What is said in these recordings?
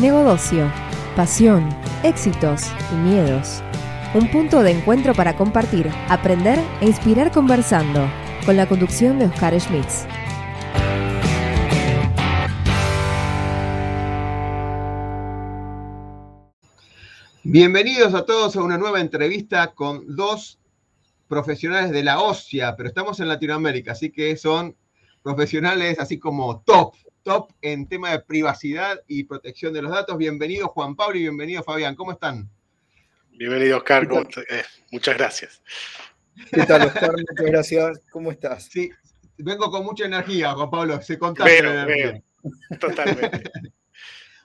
Negocio, pasión, éxitos y miedos. Un punto de encuentro para compartir, aprender e inspirar conversando, con la conducción de Oscar Schmitz. Bienvenidos a todos a una nueva entrevista con dos profesionales de la OSIA, pero estamos en Latinoamérica, así que son profesionales así como top, top en tema de privacidad y protección de los datos. Bienvenido Juan Pablo y bienvenido Fabián, ¿cómo están? Bienvenido Oscar, eh, muchas gracias. ¿Qué tal Oscar? Muchas gracias, ¿cómo estás? Sí, vengo con mucha energía, Juan Pablo, se contagia la energía. totalmente.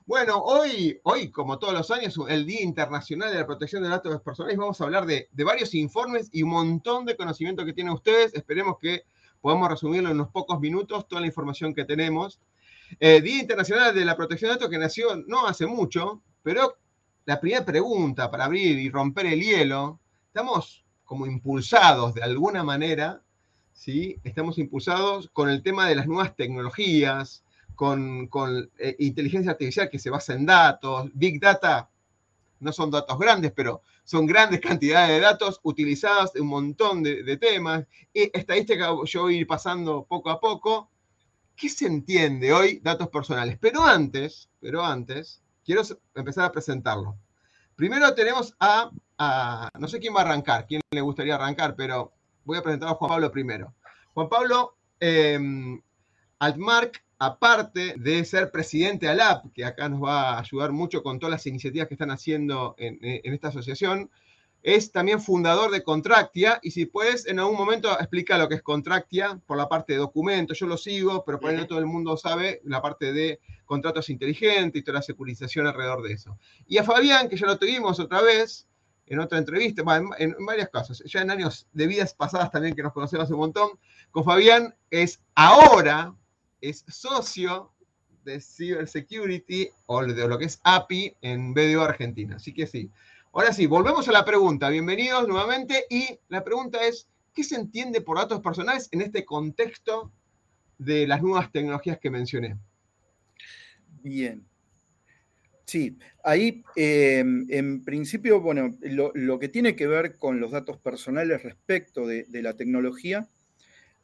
Bueno, hoy, hoy, como todos los años, el Día Internacional de la Protección de Datos Personales, vamos a hablar de, varios informes y un montón de conocimiento que tienen ustedes. Esperemos que podamos resumirlo en unos pocos minutos, toda la información que tenemos. Eh, Día Internacional de la Protección de Datos que nació no hace mucho, pero la primera pregunta para abrir y romper el hielo, estamos como impulsados de alguna manera, ¿sí? Estamos impulsados con el tema de las nuevas tecnologías, con, eh, inteligencia artificial que se basa en datos, Big Data, no son datos grandes, pero son grandes cantidades de datos utilizados en un montón de, temas. Y estadística yo voy a ir pasando poco a poco. ¿Qué se entiende hoy datos personales? Pero antes, pero antes, quiero empezar a presentarlo. Primero tenemos a, no sé quién va a arrancar, quién le gustaría arrancar, pero voy a presentar a Juan Pablo primero. Juan Pablo eh, Altmark aparte de ser presidente ALAP, que acá nos va a ayudar mucho con todas las iniciativas que están haciendo en, esta asociación, es también fundador de Contractia, y si puedes en algún momento explica lo que es Contractia por la parte de documentos, yo lo sigo, pero por ahí no todo el mundo sabe la parte de contratos inteligentes y toda la securización alrededor de eso. Y a Fabián, que ya lo tuvimos otra vez, en otra entrevista, en, en, varias cosas, ya en años de vidas pasadas también que nos conocemos un montón, con Fabián es ahora, es socio de Cybersecurity o de lo que es API en BDO Argentina. Así que sí. Ahora sí, volvemos a la pregunta. Bienvenidos nuevamente. Y la pregunta es, ¿qué se entiende por datos personales en este contexto de las nuevas tecnologías que mencioné? Bien. Sí, ahí em, en principio, bueno, lo, que tiene que ver con los datos personales respecto de, la tecnología,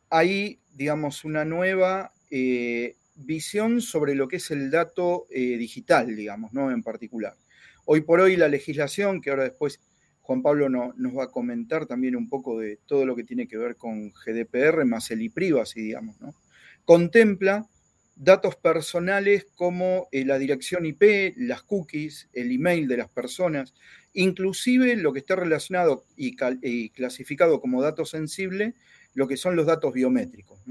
hay, digamos, una nueva eh, visión sobre lo que es el dato eh, digital, digamos, ¿no? En particular. Hoy por hoy la legislación, que ahora después Juan Pablo nos va a comentar también un poco de todo lo que tiene que ver con GDPR más el e-privacy, digamos, ¿no? Contempla datos personales como eh, la dirección IP, las cookies, el email de las personas, inclusive lo que está relacionado y, clasificado como dato sensible, lo que son los datos biométricos.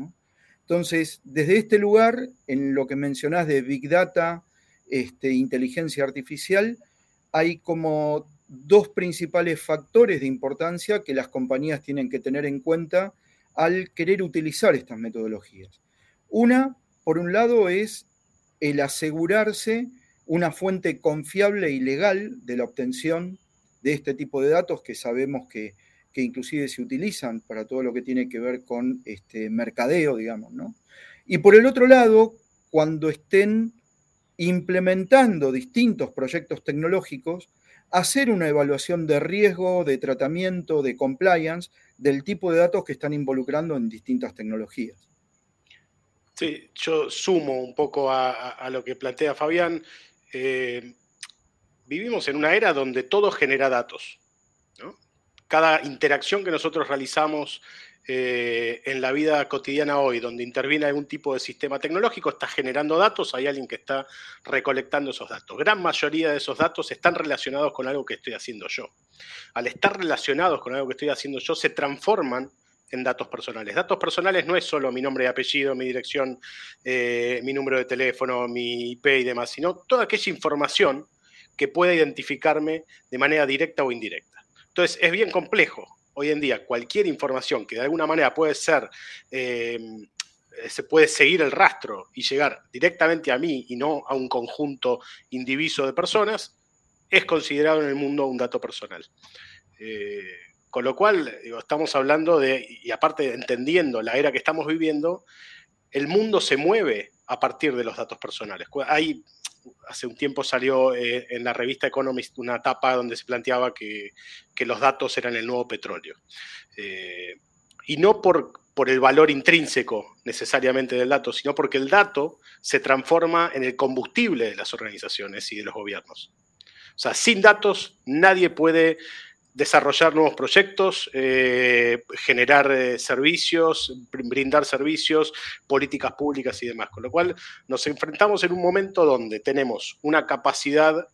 Entonces, desde este lugar, en lo que mencionás de Big Data, este, inteligencia artificial, hay como dos principales factores de importancia que las compañías tienen que tener en cuenta al querer utilizar estas metodologías. Una, por un lado, es el asegurarse una fuente confiable y legal de la obtención de este tipo de datos que sabemos que que inclusive se utilizan para todo lo que tiene que ver con este mercadeo, digamos, ¿no? Y por el otro lado, cuando estén implementando distintos proyectos tecnológicos, hacer una evaluación de riesgo, de tratamiento, de compliance del tipo de datos que están involucrando en distintas tecnologías. Sí, yo sumo un poco a, lo que plantea Fabián. Eh, vivimos en una era donde todo genera datos cada interacción que nosotros realizamos eh, en la vida cotidiana hoy, donde interviene algún tipo de sistema tecnológico, está generando datos, hay alguien que está recolectando esos datos. Gran mayoría de esos datos están relacionados con algo que estoy haciendo yo. Al estar relacionados con algo que estoy haciendo yo, se transforman en datos personales. Datos personales no es solo mi nombre y apellido, mi dirección, eh, mi número de teléfono, mi IP y demás, sino toda aquella información que pueda identificarme de manera directa o indirecta. Entonces, es bien complejo hoy en día. Cualquier información que de alguna manera puede ser, em, se puede seguir el rastro y llegar directamente a mí y no a un conjunto indiviso de personas, es considerado en el mundo un dato personal. Eh, con lo cual, estamos hablando de, y aparte entendiendo la era que estamos viviendo, el mundo se mueve a partir de los datos personales. Hay hace un tiempo salió eh, en la revista Economist una tapa donde se planteaba que, los datos eran el nuevo petróleo. Eh, y no por, por el valor intrínseco necesariamente del dato, sino porque el dato se transforma en el combustible de las organizaciones y de los gobiernos. O sea, sin datos nadie puede desarrollar nuevos proyectos, eh, generar eh, servicios, brindar servicios, políticas públicas y demás. Con lo cual nos enfrentamos en un momento donde tenemos una capacidad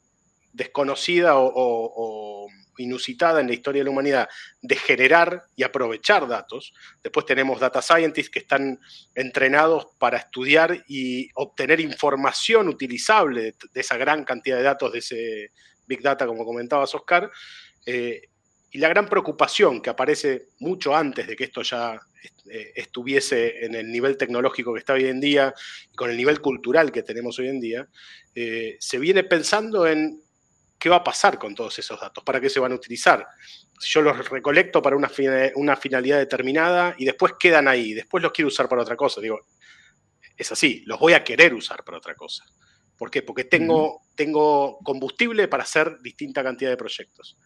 desconocida o, inusitada en la historia de la humanidad de generar y aprovechar datos. Después tenemos data scientists que están entrenados para estudiar y obtener información utilizable de, esa gran cantidad de datos, de ese big data, como comentabas, Oscar. Eh, y la gran preocupación que aparece mucho antes de que esto ya eh, estuviese en el nivel tecnológico que está hoy en día y con el nivel cultural que tenemos hoy en día, eh, se viene pensando en qué va a pasar con todos esos datos, para qué se van a utilizar. Si yo los recolecto para una, una finalidad determinada y después quedan ahí, después los quiero usar para otra cosa, digo, es así, los voy a querer usar para otra cosa. ¿Por qué? Porque tengo, tengo combustible para hacer distinta cantidad de proyectos.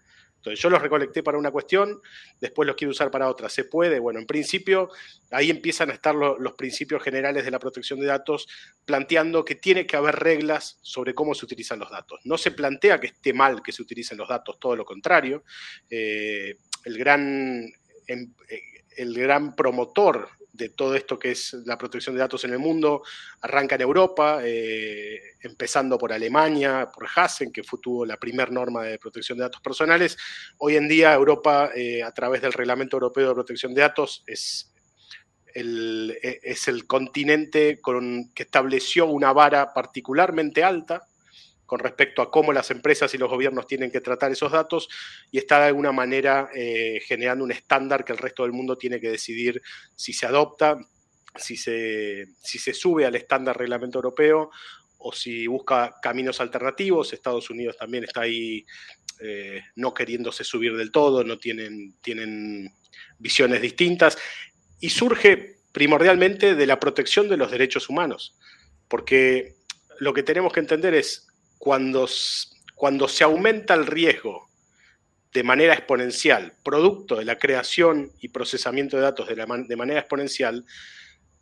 Entonces yo los recolecté para una cuestión, después los quiero usar para otra. ¿Se puede? Bueno, en principio ahí empiezan a estar los principios generales de la protección de datos planteando que tiene que haber reglas sobre cómo se utilizan los datos. No se plantea que esté mal que se utilicen los datos, todo lo contrario. Eh, el, gran, em, eh, el gran promotor de todo esto que es la protección de datos en el mundo arranca en Europa, eh, empezando por Alemania, por Hassen, que fue, tuvo la primera norma de protección de datos personales. Hoy en día Europa, eh, a través del Reglamento Europeo de Protección de Datos, es el, e, es el continente con, que estableció una vara particularmente alta con respecto a cómo las empresas y los gobiernos tienen que tratar esos datos y está de alguna manera eh, generando un estándar que el resto del mundo tiene que decidir si se adopta, si se, si se sube al estándar reglamento europeo o si busca caminos alternativos. Estados Unidos también está ahí eh, no queriéndose subir del todo, no tienen, tienen visiones distintas y surge primordialmente de la protección de los derechos humanos, porque lo que tenemos que entender es cuando, cuando se aumenta el riesgo de manera exponencial, producto de la creación y procesamiento de datos de, manera exponencial,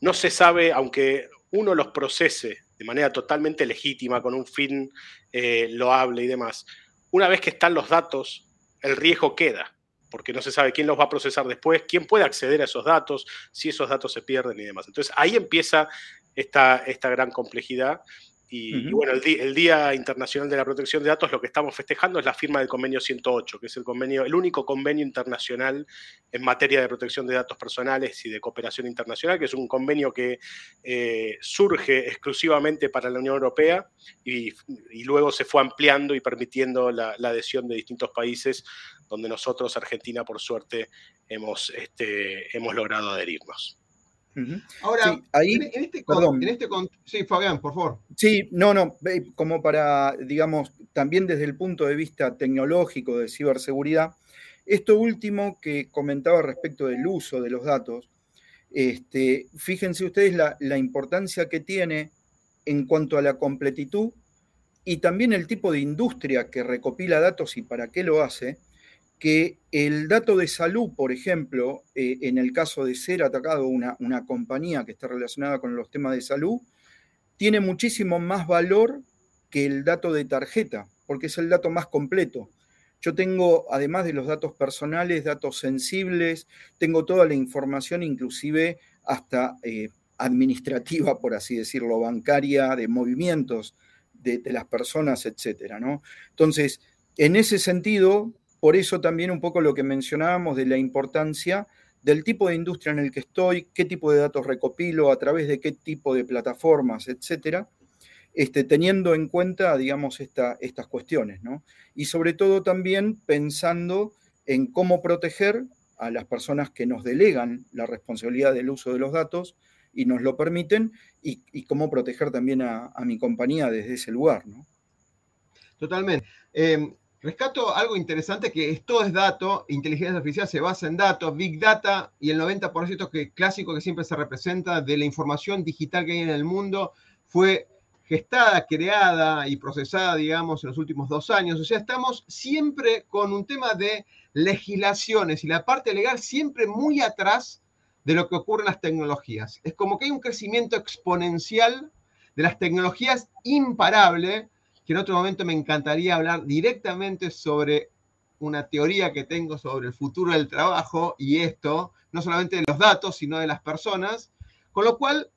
no se sabe, aunque uno los procese de manera totalmente legítima, con un fin eh, loable y demás, una vez que están los datos, el riesgo queda, porque no se sabe quién los va a procesar después, quién puede acceder a esos datos, si esos datos se pierden y demás. Entonces ahí empieza esta, esta gran complejidad y, bueno, el, Día Internacional de la Protección de Datos, lo que estamos festejando es la firma del convenio 108, que es el convenio, el único convenio internacional en materia de protección de datos personales y de cooperación internacional, que es un convenio que eh, surge exclusivamente para la Unión Europea y, luego se fue ampliando y permitiendo la, adhesión de distintos países, donde nosotros, Argentina, por suerte, hemos, este, hemos logrado adherirnos. Ahora, ahí, en, este, perdón. En este sí, Fabián, por favor. Sí, no, no, como para, digamos, también desde el punto de vista tecnológico de ciberseguridad, esto último que comentaba respecto del uso de los datos, este, fíjense ustedes la, la importancia que tiene en cuanto a la completitud y también el tipo de industria que recopila datos y para qué lo hace, que el dato de salud, por ejemplo, eh, en el caso de ser atacado una, una compañía que está relacionada con los temas de salud, tiene muchísimo más valor que el dato de tarjeta, porque es el dato más completo. Yo tengo, además de los datos personales, datos sensibles, tengo toda la información, inclusive hasta eh, administrativa, por así decirlo, bancaria, de movimientos de, las personas, etcétera, ¿no? Entonces, en ese sentido, por eso también un poco lo que mencionábamos de la importancia del tipo de industria en el que estoy, qué tipo de datos recopilo, a través de qué tipo de plataformas, etcétera, este, teniendo en cuenta, digamos, estas cuestiones, ¿no? Y sobre todo también pensando en cómo proteger a las personas que nos delegan la responsabilidad del uso de los datos y nos lo permiten, y, cómo proteger también a, mi compañía desde ese lugar, ¿no? Totalmente. Em, Rescato algo interesante que esto es dato, inteligencia artificial se basa en datos, big data y el 90% que, clásico que siempre se representa de la información digital que hay en el mundo fue gestada, creada y procesada, digamos, en los últimos dos años. O sea, estamos siempre con un tema de legislaciones y la parte legal siempre muy atrás de lo que ocurre en las tecnologías. Es como que hay un crecimiento exponencial de las tecnologías imparable, que en otro momento me encantaría hablar directamente sobre una teoría que tengo sobre el futuro del trabajo y esto, no solamente de los datos, sino de las personas. Con lo cual,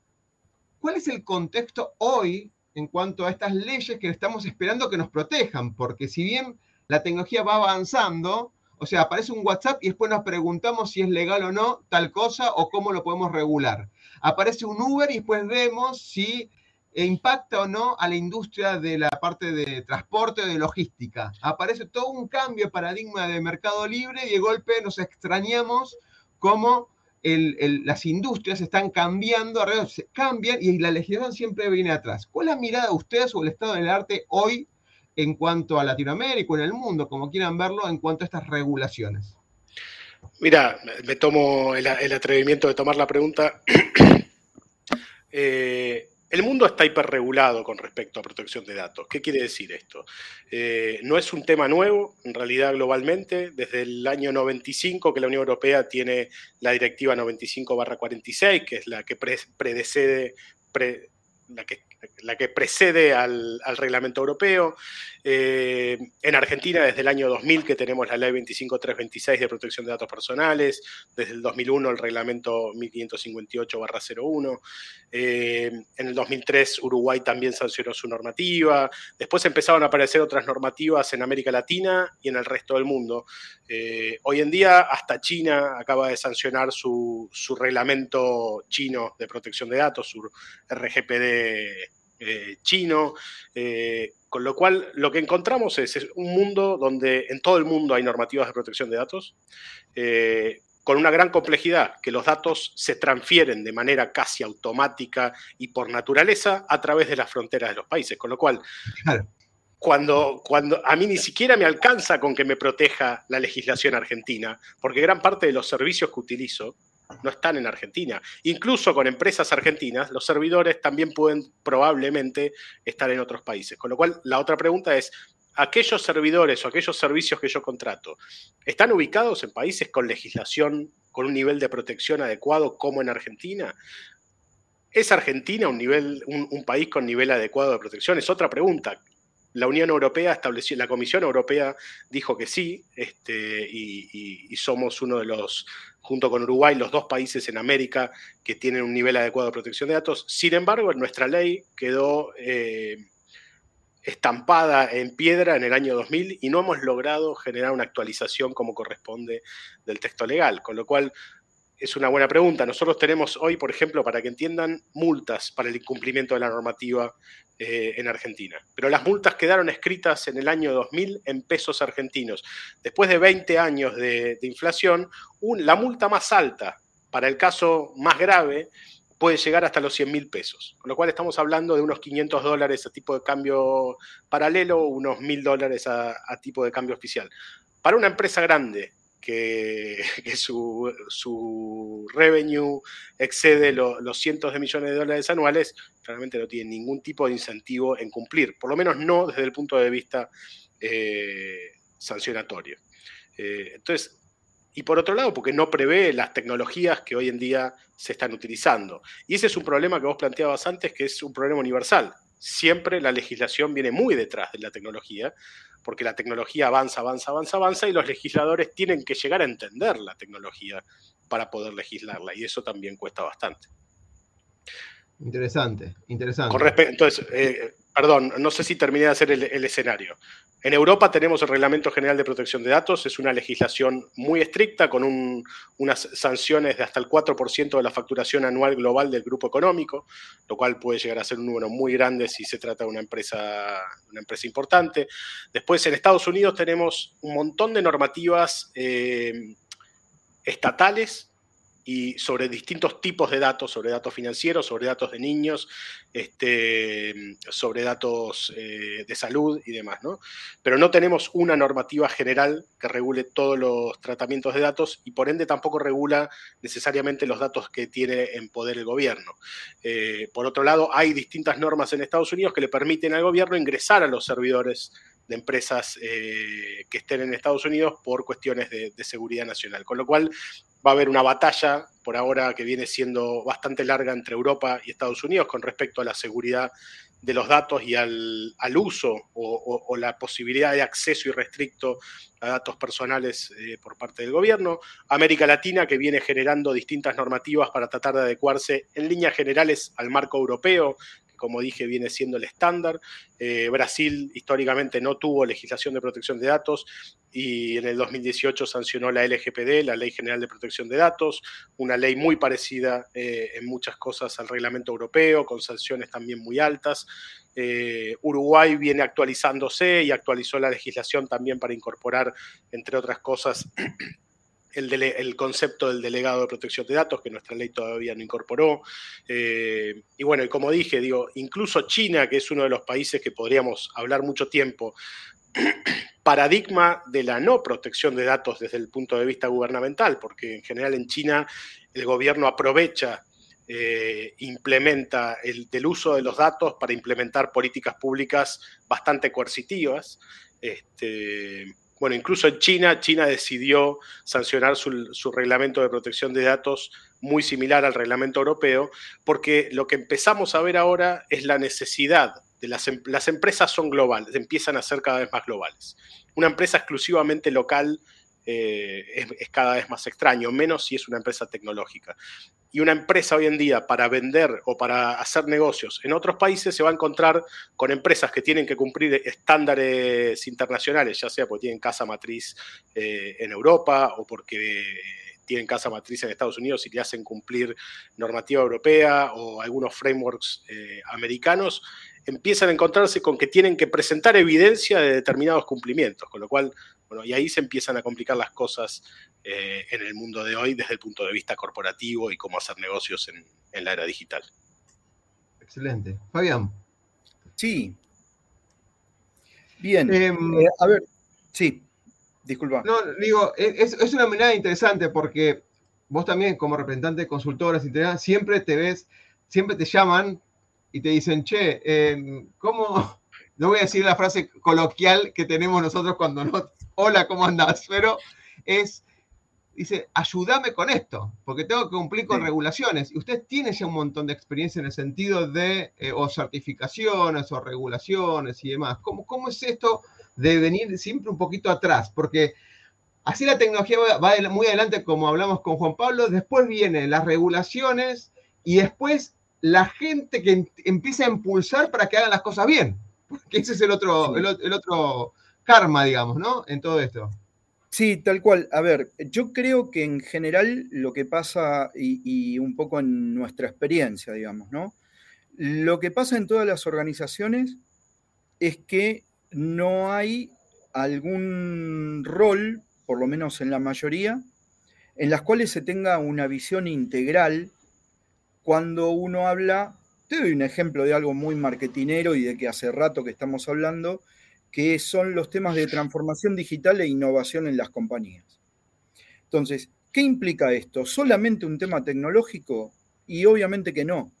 ¿cuál es el contexto hoy en cuanto a estas leyes que estamos esperando que nos protejan? Porque si bien la tecnología va avanzando, o sea, aparece un WhatsApp y después nos preguntamos si es legal o no tal cosa o cómo lo podemos regular. Aparece un Uber y después vemos si impacta o no a la industria de la parte de transporte o de logística. Aparece todo un cambio de paradigma de mercado libre y de golpe nos extrañamos cómo las industrias están cambiando, cambian y la legislación siempre viene atrás. ¿Cuál es la mirada de ustedes sobre el estado del arte hoy en cuanto a Latinoamérica o en el mundo, como quieran verlo, en cuanto a estas regulaciones? Mira, me tomo el, atrevimiento de tomar la pregunta. eh, el mundo está hiperregulado con respecto a protección de datos. ¿Qué quiere decir esto? Eh, no es un tema nuevo, en realidad globalmente, desde el año 95 que la Unión Europea tiene la Directiva 95-46, que es la que predecede, la que precede al, reglamento europeo. Eh, en Argentina, desde el año 2000, que tenemos la ley 25326 de protección de datos personales, desde el 2001 el reglamento 1558-01. Eh, en el 2003 Uruguay también sancionó su normativa. Después empezaron a aparecer otras normativas en América Latina y en el resto del mundo. Eh, hoy en día, hasta China acaba de sancionar su reglamento chino de protección de datos, su RGPD eh, chino, eh, con lo cual lo que encontramos es, un mundo donde en todo el mundo hay normativas de protección de datos, eh, con una gran complejidad, que los datos se transfieren de manera casi automática y por naturaleza a través de las fronteras de los países, con lo cual... Cuando, cuando, a mí ni siquiera me alcanza con que me proteja la legislación argentina, porque gran parte de los servicios que utilizo no están en Argentina. Incluso con empresas argentinas, los servidores también pueden probablemente estar en otros países. Con lo cual, la otra pregunta es, ¿aquellos servidores o aquellos servicios que yo contrato están ubicados en países con legislación, con un nivel de protección adecuado como en Argentina? ¿Es Argentina un, nivel, un, país con nivel adecuado de protección? Es otra pregunta la Unión Europea estableció, la Comisión Europea dijo que sí, este, y, somos uno de los, junto con Uruguay, los dos países en América que tienen un nivel adecuado de protección de datos. Sin embargo, nuestra ley quedó eh, estampada en piedra en el año 2000 y no hemos logrado generar una actualización como corresponde del texto legal, con lo cual es una buena pregunta. Nosotros tenemos hoy, por ejemplo, para que entiendan, multas para el incumplimiento de la normativa eh, en Argentina. Pero las multas quedaron escritas en el año 2000 en pesos argentinos. Después de 20 años de, inflación, la multa más alta para el caso más grave puede llegar hasta los 100 mil pesos. Con lo cual estamos hablando de unos 500 dólares a tipo de cambio paralelo, unos 1.000 dólares a tipo de cambio oficial. Para una empresa grande que, su, revenue excede los cientos de millones de dólares anuales, realmente no tiene ningún tipo de incentivo en cumplir, por lo menos no desde el punto de vista eh, sancionatorio. Eh, entonces, y por otro lado, porque no prevé las tecnologías que hoy en día se están utilizando. Y ese es un problema que vos planteabas antes, que es un problema universal. Siempre la legislación viene muy detrás de la tecnología, porque la tecnología avanza, avanza, avanza, avanza y los legisladores tienen que llegar a entender la tecnología para poder legislarla y eso también cuesta bastante. Interesante, interesante. Con entonces, eh, perdón, no sé si terminé de hacer el, escenario. En Europa tenemos el Reglamento General de Protección de Datos, es una legislación muy estricta con unas sanciones de hasta el 4% de la facturación anual global del grupo económico, lo cual puede llegar a ser un número muy grande si se trata de una empresa, una empresa importante. Después en Estados Unidos tenemos un montón de normativas eh, estatales y sobre distintos tipos de datos, sobre datos financieros, sobre datos de niños, este, sobre datos eh, de salud y demás, ¿no? Pero no tenemos una normativa general que regule todos los tratamientos de datos y por ende tampoco regula necesariamente los datos que tiene en poder el gobierno. Eh, por otro lado, hay distintas normas en Estados Unidos que le permiten al gobierno ingresar a los servidores de empresas eh, que estén en Estados Unidos por cuestiones de, seguridad nacional. Con lo cual va a haber una batalla por ahora que viene siendo bastante larga entre Europa y Estados Unidos con respecto a la seguridad de los datos y al, uso o, la posibilidad de acceso irrestricto a datos personales eh, por parte del gobierno. América Latina, que viene generando distintas normativas para tratar de adecuarse en líneas generales al marco europeo, como dije, viene siendo el estándar. Eh, Brasil históricamente no tuvo legislación de protección de datos y en el 2018 sancionó la LGPD, la Ley General de Protección de Datos, una ley muy parecida eh, en muchas cosas al reglamento europeo, con sanciones también muy altas. Eh, Uruguay viene actualizándose y actualizó la legislación también para incorporar, entre otras cosas, el, concepto del delegado de protección de datos, que nuestra ley todavía no incorporó. Eh, y bueno, y como dije, digo, incluso China, que es uno de los países que podríamos hablar mucho tiempo, paradigma de la no protección de datos desde el punto de vista gubernamental, porque en general en China el gobierno aprovecha eh, implementa el del uso de los datos para implementar políticas públicas bastante coercitivas. Este, bueno, incluso en China, China decidió sancionar su, reglamento de protección de datos muy similar al reglamento europeo, porque lo que empezamos a ver ahora es la necesidad de las, em, las empresas son globales, empiezan a ser cada vez más globales. Una empresa exclusivamente local eh, es, cada vez más extraño, menos si es una empresa tecnológica. Y una empresa hoy en día para vender o para hacer negocios en otros países se va a encontrar con empresas que tienen que cumplir estándares internacionales, ya sea porque tienen casa matriz eh, en Europa o porque tienen casa matriz en Estados Unidos y le hacen cumplir normativa europea o algunos frameworks eh, americanos, empiezan a encontrarse con que tienen que presentar evidencia de determinados cumplimientos, con lo cual y ahí se empiezan a complicar las cosas eh, en el mundo de hoy desde el punto de vista corporativo y cómo hacer negocios en, la era digital. Excelente. Fabián. Sí. Bien. Em, eh, a ver, sí, disculpa. No, digo, es, una mirada interesante porque vos también como representante de consultoras siempre te ves, siempre te llaman y te dicen, che, em, ¿cómo, no voy a decir la frase coloquial que tenemos nosotros cuando no, hola, ¿cómo andás? Pero es, dice, ayúdame con esto, porque tengo que cumplir con regulaciones. Y usted tiene ya un montón de experiencia en el sentido de, eh, o certificaciones, o regulaciones y demás. ¿Cómo, ¿Cómo es esto de venir siempre un poquito atrás? Porque así la tecnología va, muy adelante, como hablamos con Juan Pablo, después vienen las regulaciones y después la gente que empieza a impulsar para que hagan las cosas bien. Porque ese es el otro, el otro karma, digamos, ¿no? En todo esto. Sí, tal cual. A ver, yo creo que en general lo que pasa, y, un poco en nuestra experiencia, digamos, ¿no? Lo que pasa en todas las organizaciones es que no hay algún rol, por lo menos en la mayoría, en las cuales se tenga una visión integral cuando uno habla, te doy un ejemplo de algo muy marketinero y de que hace rato que estamos hablando, que son los temas de transformación digital e innovación en las compañías. Entonces, ¿qué implica esto? ¿Solamente un tema tecnológico? Y obviamente que no.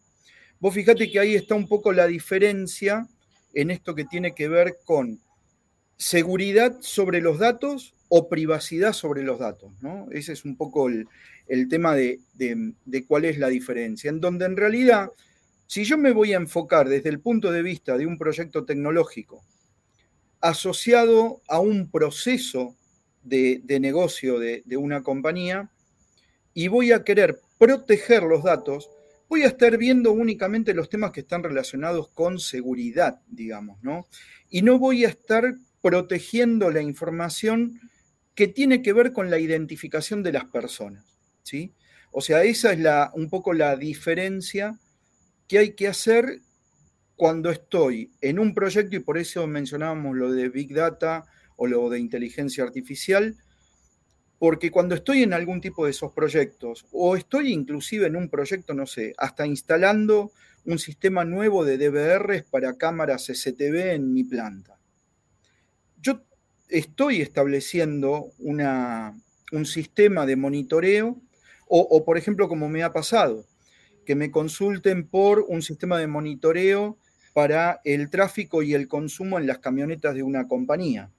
Vos fíjate que ahí está un poco la diferencia en esto que tiene que ver con seguridad sobre los datos o privacidad sobre los datos. ¿no? Ese es un poco el, tema de, cuál es la diferencia. En donde en realidad, si yo me voy a enfocar desde el punto de vista de un proyecto tecnológico asociado a un proceso de, negocio de, una compañía y voy a querer proteger los datos, voy a estar viendo únicamente los temas que están relacionados con seguridad, digamos, ¿no? Y no voy a estar protegiendo la información que tiene que ver con la identificación de las personas, ¿sí? O sea, esa es la, un poco la diferencia que hay que hacer cuando estoy en un proyecto, y por eso mencionábamos lo de Big Data o lo de inteligencia artificial, porque cuando estoy en algún tipo de esos proyectos, o estoy inclusive en un proyecto, no sé, hasta instalando un sistema nuevo de DVRs para cámaras CCTV en mi planta. Yo estoy estableciendo una, un sistema de monitoreo, o, por ejemplo, como me ha pasado, que me consulten por un sistema de monitoreo para el tráfico y el consumo en las camionetas de una compañía,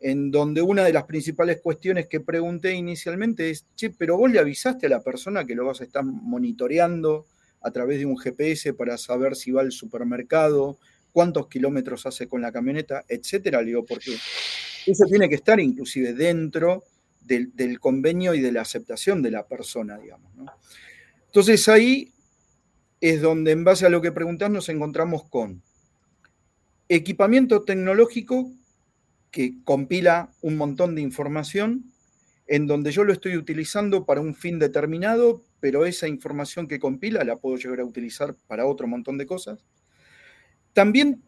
en donde una de las principales cuestiones que pregunté inicialmente es, che, pero vos le avisaste a la persona que lo vas a estar monitoreando a través de un GPS para saber si va al supermercado, cuántos kilómetros hace con la camioneta, etcétera. Le digo, porque eso tiene que estar inclusive dentro del, convenio y de la aceptación de la persona, digamos. Entonces ahí es donde en base a lo que preguntás nos encontramos con equipamiento tecnológico que compila un montón de información, en donde yo lo estoy utilizando para un fin determinado, pero esa información que compila la puedo llegar a utilizar para otro montón de cosas. También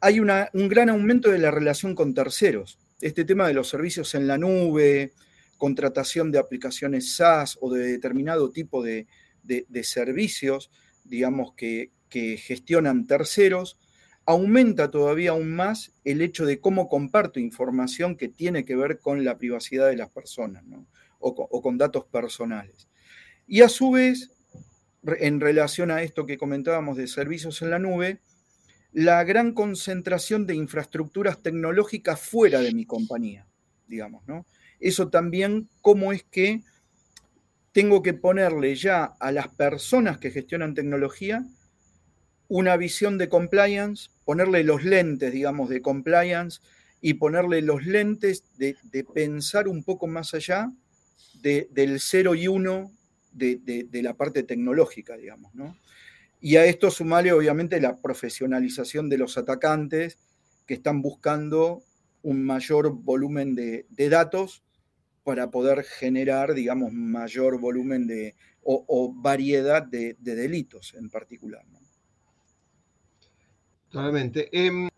hay un gran aumento de la relación con terceros. Este tema de los servicios en la nube, contratación de aplicaciones SaaS o de determinado tipo de, servicios, digamos, que, gestionan terceros, aumenta todavía aún más el hecho de cómo comparto información que tiene que ver con la privacidad de las personas o con datos personales. Y a su vez, en relación a esto que comentábamos de servicios en la nube, la gran concentración de infraestructuras tecnológicas fuera de mi compañía, digamos, ¿no? Eso también, cómo es que tengo que ponerle ya a las personas que gestionan tecnología una visión de compliance, ponerle los lentes, digamos, de compliance y ponerle los lentes de, pensar un poco más allá del 0 y 1 de, la parte tecnológica, digamos, ¿no? Y a esto sumarle, obviamente, la profesionalización de los atacantes que están buscando un mayor volumen de, datos para poder generar, digamos, mayor volumen de, o, variedad de, delitos en particular. Totalmente. Em,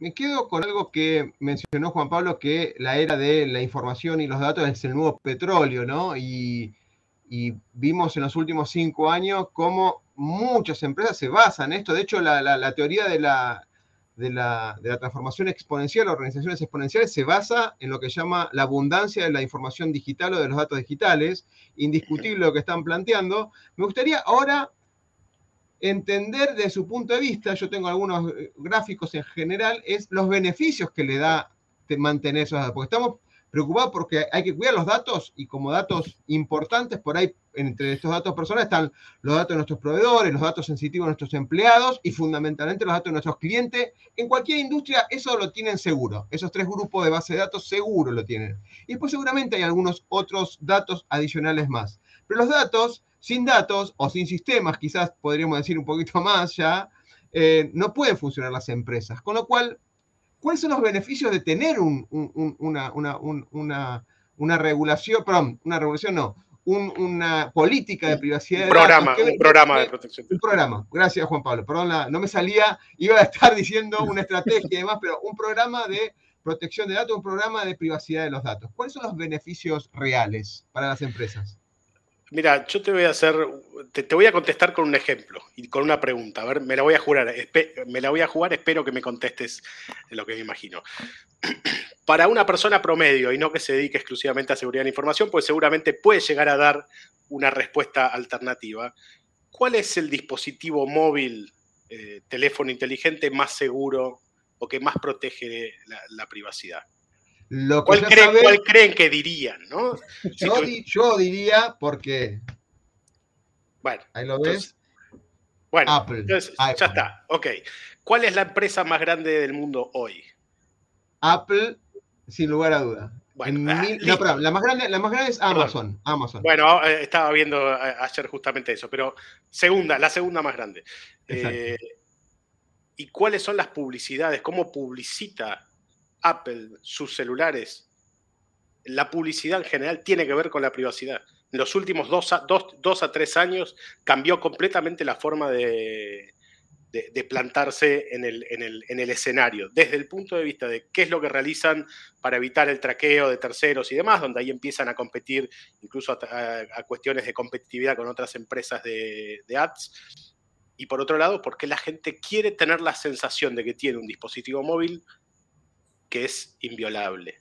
me quedo con algo que mencionó Juan Pablo, que la era de la información y los datos es el nuevo petróleo, ¿no? Y vimos en los últimos cinco años cómo muchas empresas se basan en esto. De hecho, la, teoría de la, de la, transformación exponencial, organizaciones exponenciales, se basa en lo que llama la abundancia de la información digital o de los datos digitales. Indiscutible lo que están planteando. Me gustaría ahora entender desde su punto de vista, yo tengo algunos gráficos en general, es los beneficios que le da mantener esos datos. Porque estamos preocupado porque hay que cuidar los datos y como datos importantes, por ahí entre estos datos personales están los datos de nuestros proveedores, los datos sensitivos de nuestros empleados y fundamentalmente los datos de nuestros clientes. En cualquier industria eso lo tienen seguro. Esos tres grupos de base de datos seguro lo tienen. Y después seguramente hay algunos otros datos adicionales más. Pero los datos, sin datos o sin sistemas, quizás podríamos decir un poquito más ya, eh, no pueden funcionar las empresas. Con lo cual, ¿cuáles son los beneficios de tener una, una, regulación, perdón, una regulación no, una política de privacidad. Un programa, un programa de protección. Un programa, gracias Juan Pablo, perdón, no me salía, iba a estar diciendo una estrategia y demás, pero un programa de protección de datos, un programa de privacidad de los datos. ¿Cuáles son los beneficios reales para las empresas? Mira, yo te voy a hacer, te, voy a contestar con un ejemplo y con una pregunta. A ver, me la voy a jurar, me la voy a jugar, espero que me contestes lo que me imagino. Para una persona promedio y no que se dedique exclusivamente a seguridad de información, pues seguramente puede llegar a dar una respuesta alternativa. ¿Cuál es el dispositivo móvil, eh, teléfono inteligente más seguro o que más protege la privacidad? ¿Cuál, creen, que dirían? ¿no? Yo, diría porque. Bueno, ahí lo ves. bueno, Apple, ya está. Ok. ¿Cuál es la empresa más grande del mundo hoy? Apple, sin lugar a duda. Bueno, ah, no, perdón, la más grande, la más grande es Amazon. Amazon. Bueno, eh, estaba viendo eh, ayer justamente eso, pero segunda, la segunda más grande. Eh, ¿Y cuáles son las publicidades? ¿Cómo publicita Apple, sus celulares, la publicidad en general tiene que ver con la privacidad. En los últimos dos a, tres años cambió completamente la forma de, plantarse en el, en, el, escenario, desde el punto de vista de qué es lo que realizan para evitar el traqueo de terceros y demás, donde ahí empiezan a competir incluso a, cuestiones de competitividad con otras empresas de, de ads. Y por otro lado, porque la gente quiere tener la sensación de que tiene un dispositivo móvil que es inviolable.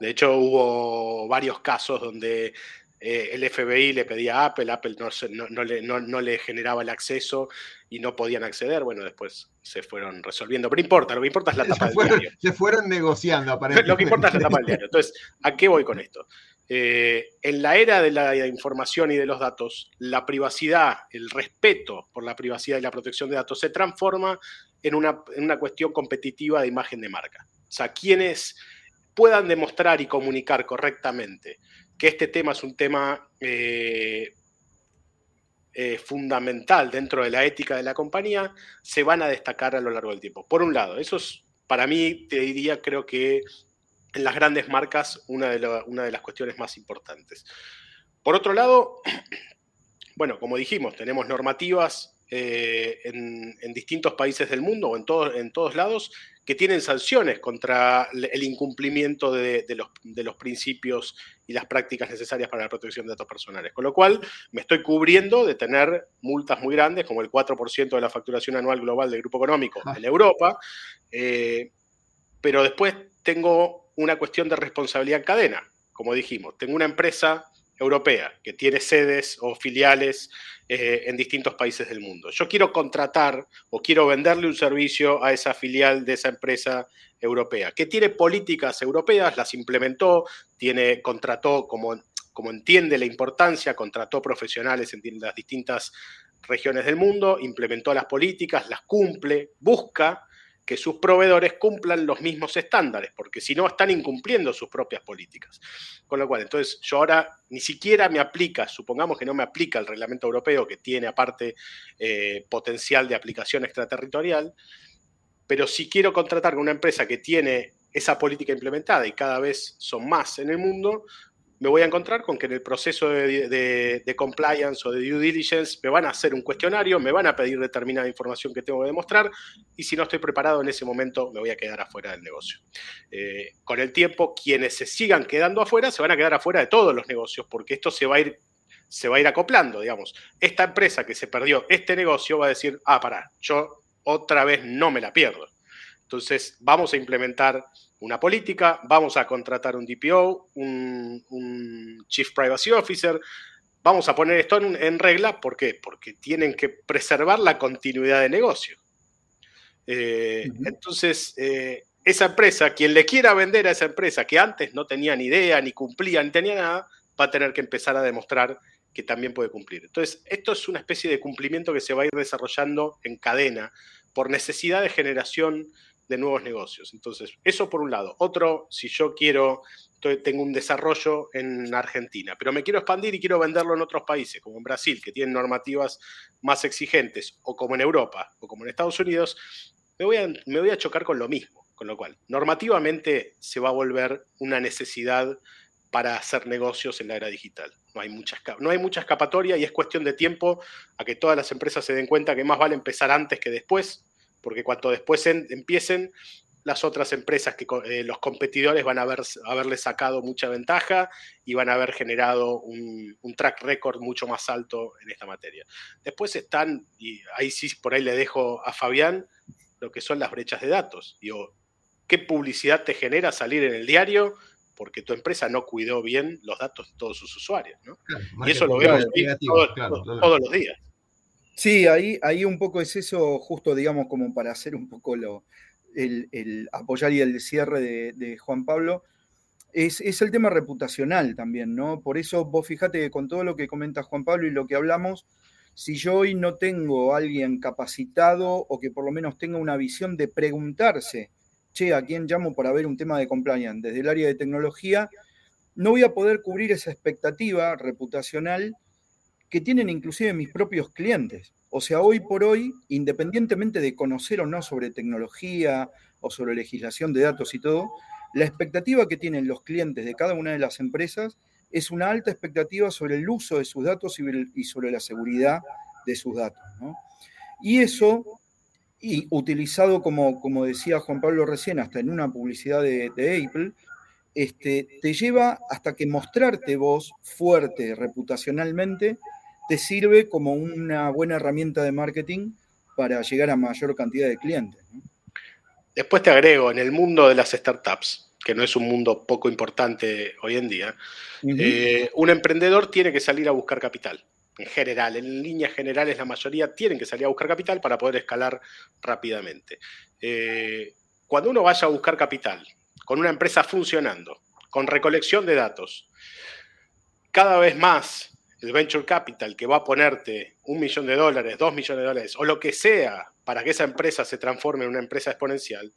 De hecho, hubo varios casos donde eh, el FBI le pedía a Apple, Apple no, le, no, le, generaba el acceso y no podían acceder. Bueno, después se fueron resolviendo. Pero no importa, lo que importa es la tapa del diario. Se fueron negociando, aparentemente. Lo que importa es la tapa del diario. Entonces, ¿a qué voy con esto? Eh, en la era de la información y de los datos, la privacidad, el respeto por la privacidad y la protección de datos se transforma en una, en una cuestión competitiva de imagen de marca. O sea, quienes puedan demostrar y comunicar correctamente que este tema es un tema eh, eh, fundamental dentro de la ética de la compañía, se van a destacar a lo largo del tiempo. Por un lado, eso es, para mí, te diría, creo que en las grandes marcas, una de, una de las cuestiones más importantes. Por otro lado, bueno, como dijimos, tenemos normativas eh, en, distintos países del mundo o en, en todos lados que tienen sanciones contra el incumplimiento de, los, principios y las prácticas necesarias para la protección de datos personales. Con lo cual, me estoy cubriendo de tener multas muy grandes, como el 4% de la facturación anual global del grupo económico en Europa, eh, pero después tengo una cuestión de responsabilidad en cadena. Como dijimos, tengo una empresa europea que tiene sedes o filiales eh, en distintos países del mundo. Yo quiero contratar o quiero venderle un servicio a esa filial de esa empresa europea, que tiene políticas europeas, las implementó, tiene, contrató como, como entiende la importancia, contrató profesionales en las distintas regiones del mundo, implementó las políticas, las cumple, busca que sus proveedores cumplan los mismos estándares, porque si no están incumpliendo sus propias políticas. Con lo cual, entonces yo ahora ni siquiera me aplica, supongamos que no me aplica el reglamento europeo, que tiene aparte eh, potencial de aplicación extraterritorial, pero si quiero contratar con una empresa que tiene esa política implementada y cada vez son más en el mundo, me voy a encontrar con que en el proceso de, compliance o de due diligence me van a hacer un cuestionario, me van a pedir determinada información que tengo que demostrar y si no estoy preparado en ese momento me voy a quedar afuera del negocio. Eh, con el tiempo, quienes se sigan quedando afuera se van a quedar afuera de todos los negocios porque esto se va a ir se va a ir acoplando, digamos. Esta empresa que se perdió este negocio va a decir, ah, pará, yo otra vez no me la pierdo. Entonces, vamos a implementar una política, vamos a contratar un DPO, un, Chief Privacy Officer, vamos a poner esto en, regla, ¿por qué? Porque tienen que preservar la continuidad de negocio. Eh, entonces, eh, esa empresa, quien le quiera vender a esa empresa que antes no tenía ni idea, ni cumplía, ni tenía nada, va a tener que empezar a demostrar que también puede cumplir. Entonces, esto es una especie de cumplimiento que se va a ir desarrollando en cadena por necesidad de generación de nuevos negocios. Entonces, eso por un lado. Otro, si yo quiero, tengo un desarrollo en Argentina, pero me quiero expandir y quiero venderlo en otros países, como en Brasil, que tienen normativas más exigentes, o como en Europa, o como en Estados Unidos, me voy a, me voy a chocar con lo mismo. Con lo cual, normativamente se va a volver una necesidad para hacer negocios en la era digital. No hay, no hay mucha escapatoria y es cuestión de tiempo a que todas las empresas se den cuenta que más vale empezar antes que después porque cuando después empiecen, las otras empresas, que eh, los competidores van a haber, haberle sacado mucha ventaja y van a haber generado un, track record mucho más alto en esta materia. Después están, y ahí sí por ahí le dejo a Fabián, lo que son las brechas de datos. Digo, ¿qué publicidad te genera salir en el diario? Porque tu empresa no cuidó bien los datos de todos sus usuarios. y eso lo vemos todos los días. Sí, ahí, ahí un poco es eso, justo digamos, como para hacer un poco lo, el, apoyar y el cierre de, Juan Pablo, es, el tema reputacional también, ¿no? Por eso vos fíjate que con todo lo que comenta Juan Pablo y lo que hablamos, si yo hoy no tengo a alguien capacitado o que por lo menos tenga una visión de preguntarse, che, ¿a quién llamo para ver un tema de compliance desde el área de tecnología? No voy a poder cubrir esa expectativa reputacional que tienen inclusive mis propios clientes. O sea, hoy por hoy, independientemente de conocer o no sobre tecnología o sobre legislación de datos y todo, la expectativa que tienen los clientes de cada una de las empresas es una alta expectativa sobre el uso de sus datos y sobre la seguridad de sus datos. Y eso y utilizado, como, como decía Juan Pablo recién, hasta en una publicidad de, Apple, este, te lleva hasta que mostrarte vos fuerte reputacionalmente te sirve como una buena herramienta de marketing para llegar a mayor cantidad de clientes. Después te agrego, en el mundo de las startups, que no es un mundo poco importante hoy en día, eh, un emprendedor tiene que salir a buscar capital en general, en líneas generales la mayoría tienen que salir a buscar capital para poder escalar rápidamente. Eh, cuando uno vaya a buscar capital con una empresa funcionando, con recolección de datos, cada vez más el venture capital que va a ponerte un millón de dólares, dos millones de dólares o lo que sea para que esa empresa se transforme en una empresa exponencial,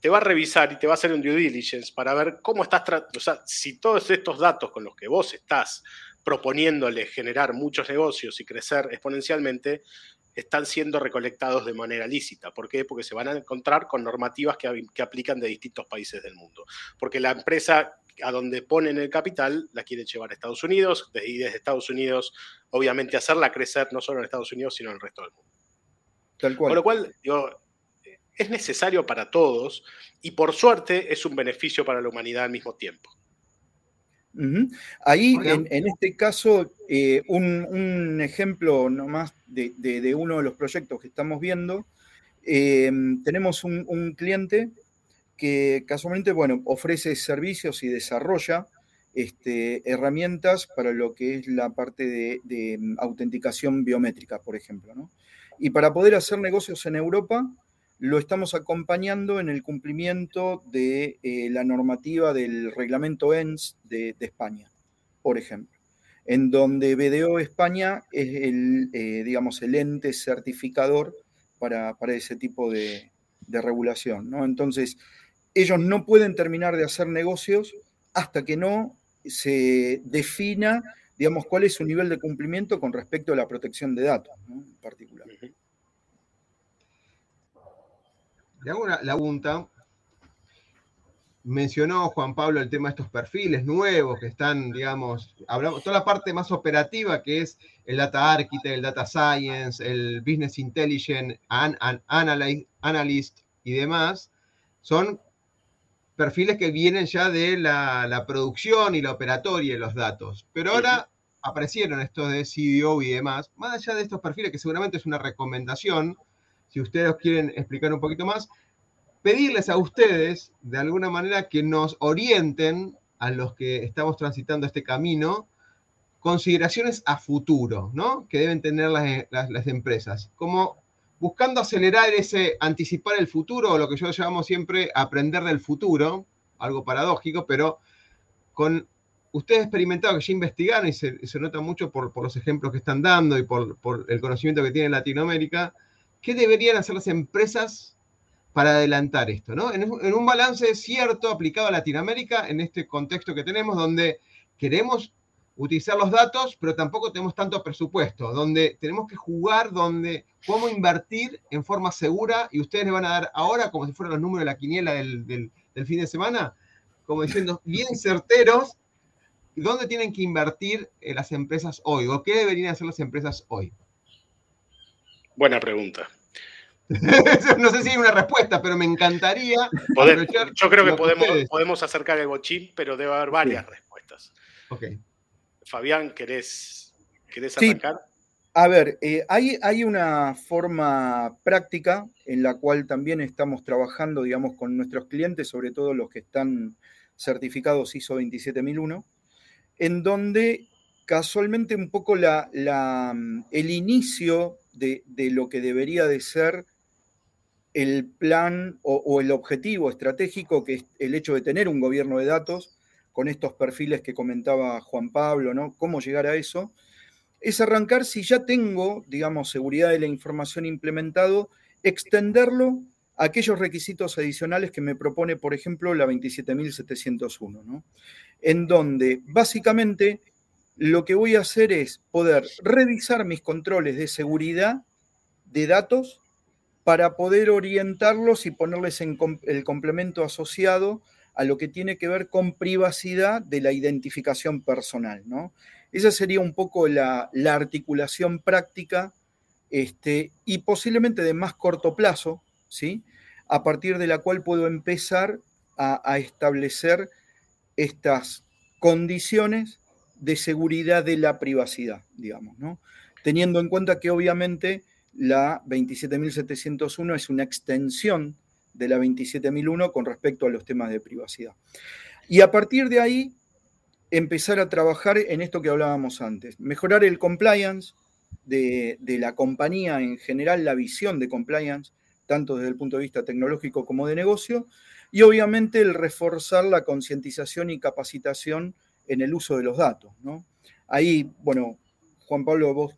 te va a revisar y te va a hacer un due diligence para ver cómo estás, o sea, si todos estos datos con los que vos estás proponiéndole generar muchos negocios y crecer exponencialmente, están siendo recolectados de manera lícita. ¿Por qué? Porque se van a encontrar con normativas que, aplican de distintos países del mundo. Porque la empresa a donde ponen el capital la quieren llevar a Estados Unidos y desde Estados Unidos, obviamente, hacerla crecer no solo en Estados Unidos, sino en el resto del mundo. Tal cual. Con lo cual, es necesario para todos y por suerte es un beneficio para la humanidad al mismo tiempo. Ahí, en, este caso, eh, un, ejemplo nomás de, de, uno de los proyectos que estamos viendo, em, tenemos un, cliente que casualmente, bueno, ofrece servicios y desarrolla este, herramientas para lo que es la parte de, de autenticación biométrica, por ejemplo. ¿no? Y para poder hacer negocios en Europa, lo estamos acompañando en el cumplimiento de eh, la normativa del reglamento ENS de, España, por ejemplo, en donde BDO España es el, eh, digamos, el ente certificador para, ese tipo de, regulación. ¿no? Entonces, ellos no pueden terminar de hacer negocios hasta que no se defina, digamos, cuál es su nivel de cumplimiento con respecto a la protección de datos, en particular. le hago una pregunta. Mencionó Juan Pablo el tema de estos perfiles nuevos que están, digamos, hablamos, toda la parte más operativa que es el Data Architect, el Data Science, el Business Intelligence, Analyst y demás, son perfiles que vienen ya de la, la, producción y la operatoria de los datos. Pero ahora aparecieron estos de CDO y demás, más allá de estos perfiles que seguramente es una recomendación, si ustedes quieren explicar un poquito más, pedirles a ustedes, de alguna manera, que nos orienten a los que estamos transitando este camino, consideraciones a futuro, ¿no? Que deben tener las, empresas, como buscando acelerar ese, anticipar el futuro, o lo que yo llamamos siempre aprender del futuro, algo paradójico, pero con ustedes experimentados que ya investigaron y se, nota mucho por, los ejemplos que están dando y por, el conocimiento que tiene Latinoamérica, ¿qué deberían hacer las empresas para adelantar esto? ¿no? En, un balance cierto aplicado a Latinoamérica, en este contexto que tenemos, donde queremos utilizar los datos, pero tampoco tenemos tanto presupuesto, donde tenemos que jugar, donde cómo invertir en forma segura, y ustedes le van a dar ahora, como si fueran los números de la quiniela del, fin de semana, como diciendo, bien certeros, ¿dónde tienen que invertir eh, las empresas hoy? ¿O qué deberían hacer las empresas hoy? Buena pregunta. no sé si hay una respuesta, pero me encantaría. yo creo que podemos, podemos acercar el bochín, pero debe haber varias respuestas. Ok. Fabián, ¿querés, querés arrancar? A ver, eh, hay, hay, una forma práctica en la cual también estamos trabajando, digamos, con nuestros clientes, sobre todo los que están certificados ISO 27001, en donde casualmente un poco la, el inicio de, lo que debería de ser el plan o, el objetivo estratégico, que es el hecho de tener un gobierno de datos, con estos perfiles que comentaba Juan Pablo, ¿no? ¿Cómo llegar a eso? Es arrancar, si ya tengo, digamos, seguridad de la información implementado, extenderlo a aquellos requisitos adicionales que me propone, por ejemplo, la 27.701, ¿no? En donde básicamente lo que voy a hacer es poder revisar mis controles de seguridad de datos para poder orientarlos y ponerles en el complemento asociado a lo que tiene que ver con privacidad de la identificación personal. ¿no? Esa sería un poco la, articulación práctica este, y posiblemente de más corto plazo, ¿sí? a partir de la cual puedo empezar a, establecer estas condiciones de seguridad de la privacidad, digamos, ¿no? teniendo en cuenta que obviamente la 27.701 es una extensión de la 27.001 con respecto a los temas de privacidad. Y a partir de ahí, empezar a trabajar en esto que hablábamos antes, mejorar el compliance de, la compañía en general, la visión de compliance, tanto desde el punto de vista tecnológico como de negocio, y obviamente el reforzar la concientización y capacitación en el uso de los datos. Ahí, bueno, Juan Pablo, vos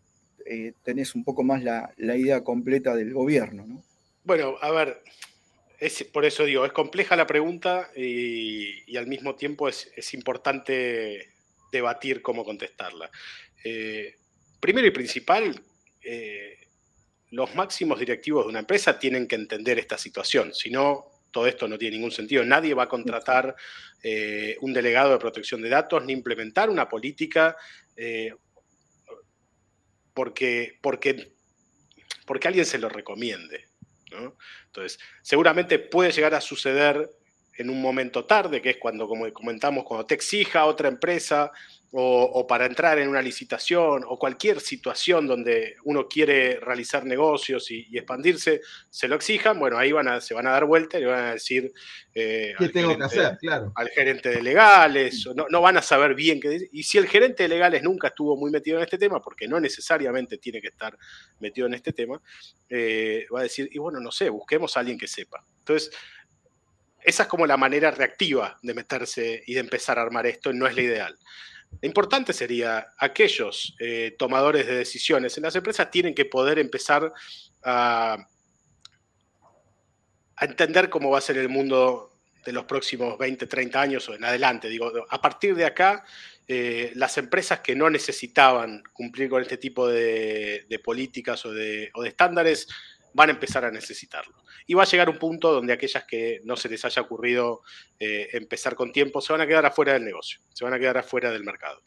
eh, tenés un poco más la, idea completa del gobierno. ¿no? Bueno, a ver, es, por eso digo, es compleja la pregunta y, al mismo tiempo es, importante debatir cómo contestarla. Eh, primero y principal, eh, los máximos directivos de una empresa tienen que entender esta situación, si no, todo esto no tiene ningún sentido. Nadie va a contratar un delegado de protección de datos ni implementar una política porque, porque, porque alguien se lo recomiende. Entonces, seguramente puede llegar a suceder en un momento tarde, que es cuando, como comentamos, cuando te exija otra empresa o, para entrar en una licitación o cualquier situación donde uno quiere realizar negocios y, expandirse, se lo exijan, bueno, ahí van a, se van a dar vuelta y le van a decir eh, ¿Qué tengo que hacer? Claro. al gerente de legales, no, no, van a saber bien qué decir. Y si el gerente de legales nunca estuvo muy metido en este tema, porque no necesariamente tiene que estar metido en este tema, eh, va a decir, y bueno, no sé, busquemos a alguien que sepa. Entonces, esa es como la manera reactiva de meterse y de empezar a armar esto, no es la ideal. Importante sería aquellos eh, tomadores de decisiones en las empresas tienen que poder empezar a, entender cómo va a ser el mundo de los próximos 20, 30 años o en adelante. Digo, a partir de acá, eh, las empresas que no necesitaban cumplir con este tipo de, políticas o de estándares van a empezar a necesitarlo. Y va a llegar un punto donde aquellas que no se les haya ocurrido eh, empezar con tiempo se van a quedar afuera del negocio, se van a quedar afuera del mercado.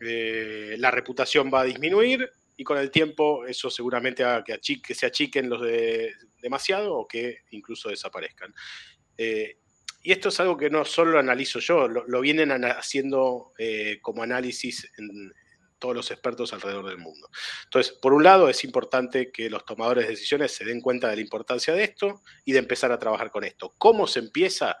Eh, la reputación va a disminuir y con el tiempo eso seguramente haga que, que se achiquen los de demasiado o que incluso desaparezcan. Eh, y esto es algo que no solo lo analizo yo, lo, lo vienen haciendo como análisis en, todos los expertos alrededor del mundo. Entonces, por un lado, es importante que los tomadores de decisiones se den cuenta de la importancia de esto y de empezar a trabajar con esto. ¿Cómo se empieza?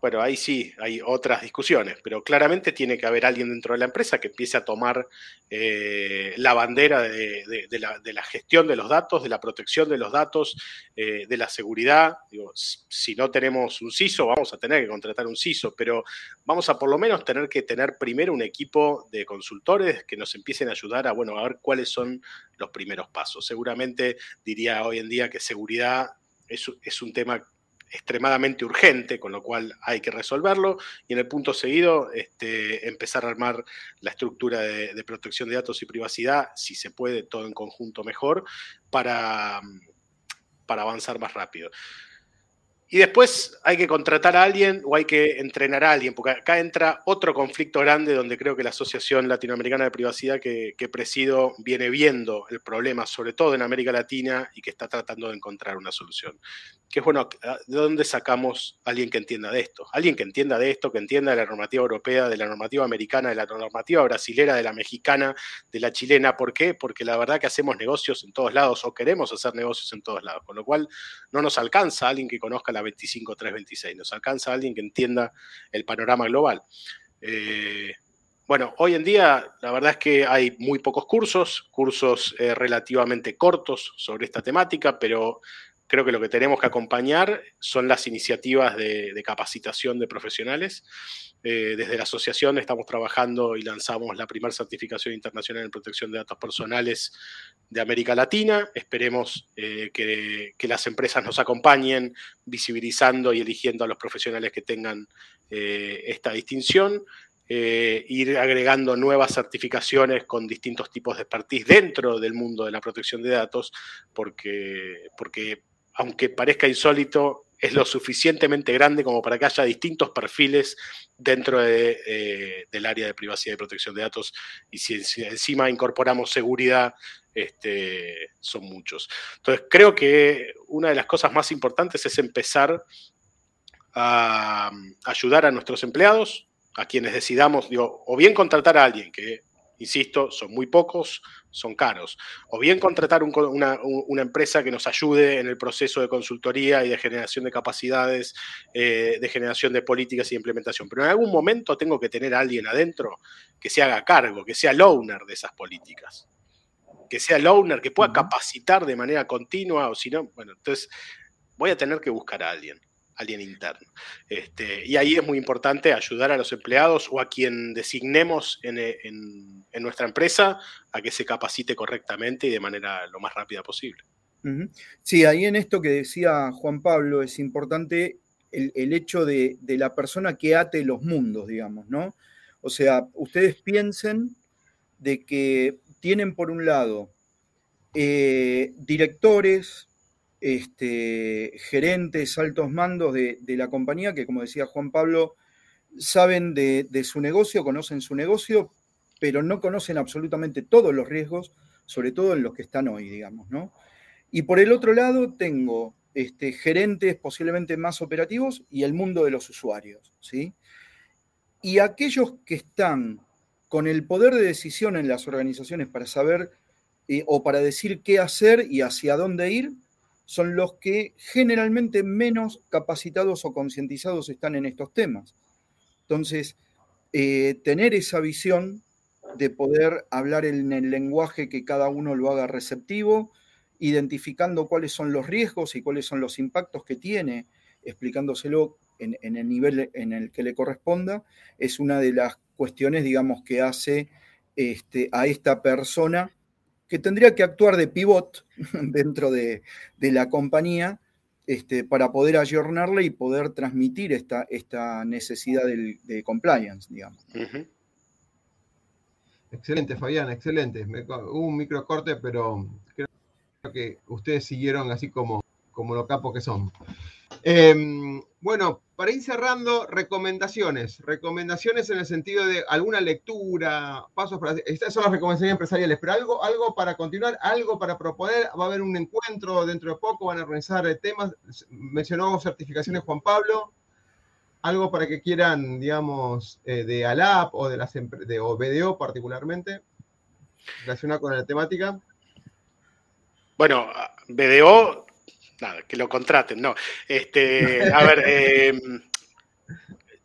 Bueno, ahí sí hay otras discusiones, pero claramente tiene que haber alguien dentro de la empresa que empiece a tomar eh, la bandera de, la, gestión de los datos, de la protección de los datos, eh, de la seguridad. Digo, si no tenemos un CISO, vamos a tener que contratar un CISO, pero vamos a por lo menos tener que tener primero un equipo de consultores que nos empiecen a ayudar a, bueno, a ver cuáles son los primeros pasos. Seguramente diría hoy en día que seguridad es, es un tema extremadamente urgente, con lo cual hay que resolverlo, y en el punto seguido este, empezar a armar la estructura de, protección de datos y privacidad, si se puede, todo en conjunto mejor, para, para avanzar más rápido. Y después hay que contratar a alguien o hay que entrenar a alguien, porque acá entra otro conflicto grande donde creo que la Asociación Latinoamericana de Privacidad que, que, presido viene viendo el problema, sobre todo en América Latina, y que está tratando de encontrar una solución que es bueno, ¿de dónde sacamos a alguien que entienda de esto? Alguien que entienda de esto, que entienda de la normativa europea, de la normativa americana, de la normativa brasilera, de la mexicana, de la chilena. ¿Por qué? Porque la verdad que hacemos negocios en todos lados o queremos hacer negocios en todos lados, con lo cual no nos alcanza alguien que conozca la 25326, nos alcanza alguien que entienda el panorama global. Eh, bueno, hoy en día la verdad es que hay muy pocos cursos, cursos eh, relativamente cortos sobre esta temática, pero creo que lo que tenemos que acompañar son las iniciativas de, capacitación de profesionales. Eh, desde la asociación estamos trabajando y lanzamos la primera certificación internacional en protección de datos personales de América Latina. Esperemos eh, que, las empresas nos acompañen visibilizando y eligiendo a los profesionales que tengan eh, esta distinción. ir agregando nuevas certificaciones con distintos tipos de expertise dentro del mundo de la protección de datos, porque, porque aunque parezca insólito, es lo suficientemente grande como para que haya distintos perfiles dentro eh, del área de privacidad y protección de datos. Y si, encima incorporamos seguridad, este, son muchos. Entonces, creo que una de las cosas más importantes es empezar a ayudar a nuestros empleados, a quienes decidamos, o bien contratar a alguien que insisto, son muy pocos, son caros. O bien contratar una, empresa que nos ayude en el proceso de consultoría y de generación de capacidades, eh, de generación de políticas y implementación. Pero en algún momento tengo que tener a alguien adentro que se haga cargo, que sea el owner de esas políticas. Que sea el owner, que pueda capacitar de manera continua, o si no, bueno, entonces voy a tener que buscar a alguien alguien interno. Este, y ahí es muy importante ayudar a los empleados o a quien designemos en, nuestra empresa a que se capacite correctamente y de manera lo más rápida posible. Sí, ahí en esto que decía Juan Pablo es importante el, hecho de, la persona que ate los mundos, digamos, ¿no? O sea, ustedes piensen de que tienen por un lado eh, directores, este, gerentes, altos mandos de, la compañía que, como decía Juan Pablo, saben de, su negocio, conocen su negocio, pero no conocen absolutamente todos los riesgos, sobre todo en los que están hoy, digamos, ¿no? Y por el otro lado tengo este, gerentes posiblemente más operativos y el mundo de los usuarios, ¿sí? Y aquellos que están con el poder de decisión en las organizaciones para saber eh, o para decir qué hacer y hacia dónde ir, son los que generalmente menos capacitados o concientizados están en estos temas. Entonces, eh, tener esa visión de poder hablar en el lenguaje que cada uno lo haga receptivo, identificando cuáles son los riesgos y cuáles son los impactos que tiene, explicándoselo en, el nivel en el que le corresponda, es una de las cuestiones, digamos, que hace este, a esta persona que tendría que actuar de pivot dentro de, la compañía este, para poder ayornarle y poder transmitir esta, esta necesidad de compliance, digamos. Excelente, Fabián, excelente. hubo un microcorte, pero creo que ustedes siguieron así como, como lo capo que son. Em, bueno, para ir cerrando, recomendaciones. Recomendaciones en el sentido de alguna lectura, pasos para... Estas son las recomendaciones empresariales, pero algo, algo para continuar, algo para proponer. Va a haber un encuentro dentro de poco, van a organizar temas. Mencionó certificaciones Juan Pablo. Algo para que quieran, digamos, eh, de ALAP o de las de o BDO particularmente, relacionado con la temática. Bueno, BDO nada, que lo contraten, no. Este, a ver, em,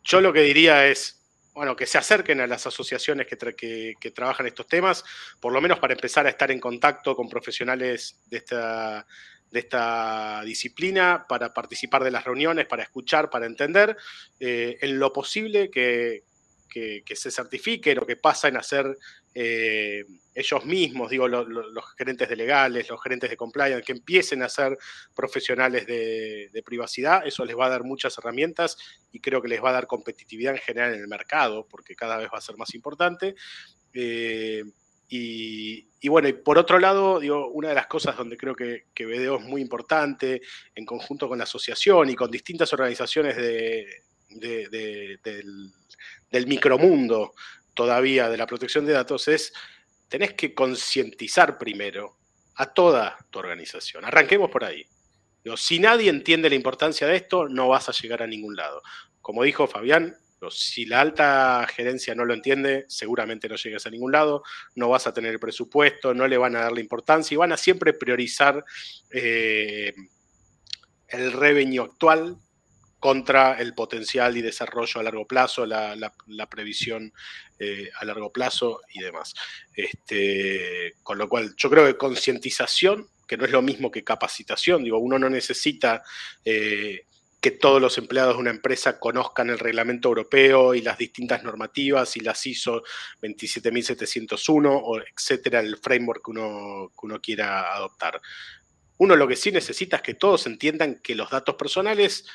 yo lo que diría es, bueno, que se acerquen a las asociaciones que, que, trabajan estos temas, por lo menos para empezar a estar en contacto con profesionales de esta, de esta disciplina, para participar de las reuniones, para escuchar, para entender, eh, en lo posible que, que, se certifiquen o que pasen a ser eh, ellos mismos, digo, los gerentes de legales, los gerentes de compliance, que empiecen a ser profesionales de, privacidad, eso les va a dar muchas herramientas y creo que les va a dar competitividad en general en el mercado, porque cada vez va a ser más importante. Eh, y, bueno, y por otro lado, digo, una de las cosas donde creo que, que BDO es muy importante, en conjunto con la asociación y con distintas organizaciones de, del, micromundo todavía de la protección de datos es, tenés que concientizar primero a toda tu organización. Arranquemos por ahí. si nadie entiende la importancia de esto, no vas a llegar a ningún lado. Como dijo Fabián, si la alta gerencia no lo entiende, seguramente no llegas a ningún lado, no vas a tener el presupuesto, no le van a dar la importancia y van a siempre priorizar eh, el revenue actual contra el potencial y desarrollo a largo plazo, la, previsión eh, a largo plazo y demás. Este, con lo cual, yo creo que concientización, que no es lo mismo que capacitación, digo, uno no necesita eh, que todos los empleados de una empresa conozcan el reglamento europeo y las distintas normativas y las ISO 27701 o etcétera, el framework uno, que uno quiera adoptar. Uno lo que sí necesita es que todos entiendan que los datos personales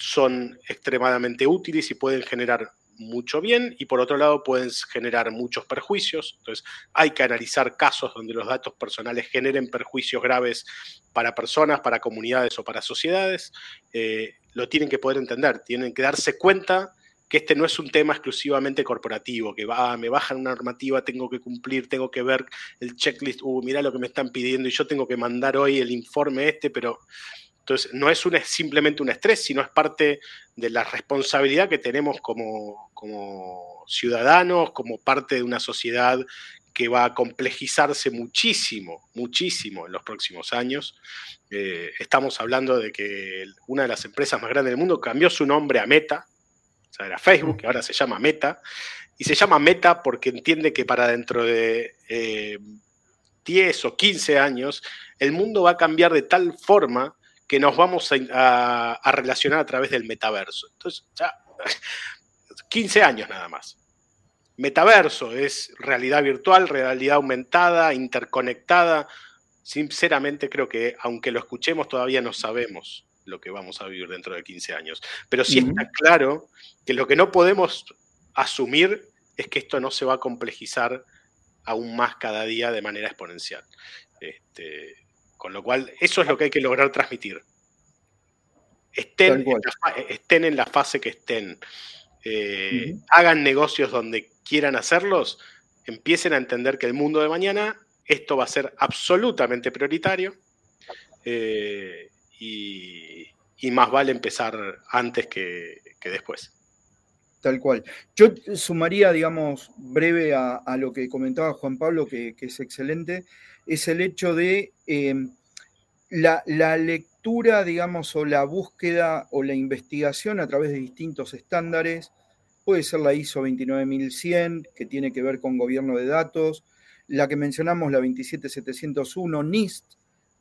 son extremadamente útiles y pueden generar mucho bien y por otro lado pueden generar muchos perjuicios. Entonces hay que analizar casos donde los datos personales generen perjuicios graves para personas, para comunidades o para sociedades. Eh, lo tienen que poder entender, tienen que darse cuenta que este no es un tema exclusivamente corporativo, que va, me bajan una normativa, tengo que cumplir, tengo que ver el checklist, uh, mira lo que me están pidiendo y yo tengo que mandar hoy el informe este, pero entonces no es, un, simplemente un estrés, sino es parte de la responsabilidad que tenemos como, como ciudadanos, como parte de una sociedad que va a complejizarse muchísimo, muchísimo en los próximos años. Eh, estamos hablando de que una de las empresas más grandes del mundo cambió su nombre a Meta, o sea, era Facebook, que ahora se llama Meta, y se llama Meta porque entiende que para dentro de 10 eh, o 15 años el mundo va a cambiar de tal forma que nos vamos a, relacionar a través del metaverso. Entonces, ya, 15 años nada más. Metaverso es realidad virtual, realidad aumentada, interconectada. Sinceramente creo que aunque lo escuchemos todavía no sabemos lo que vamos a vivir dentro de 15 años. Pero sí está claro que lo que no podemos asumir es que esto no se va a complejizar aún más cada día de manera exponencial. Este, con lo cual, eso es lo que hay que lograr transmitir. Estén, en la, fase que estén. Eh, hagan negocios donde quieran hacerlos, empiecen a entender que el mundo de mañana, esto va a ser absolutamente prioritario eh, y, más vale empezar antes que, después. Tal cual. Yo sumaría, digamos, breve a, lo que comentaba Juan Pablo, que es excelente, es el hecho de em, la, lectura, digamos, o la búsqueda o la investigación a través de distintos estándares. Puede ser la ISO 29100, que tiene que ver con gobierno de datos. La que mencionamos, la 27701, NIST,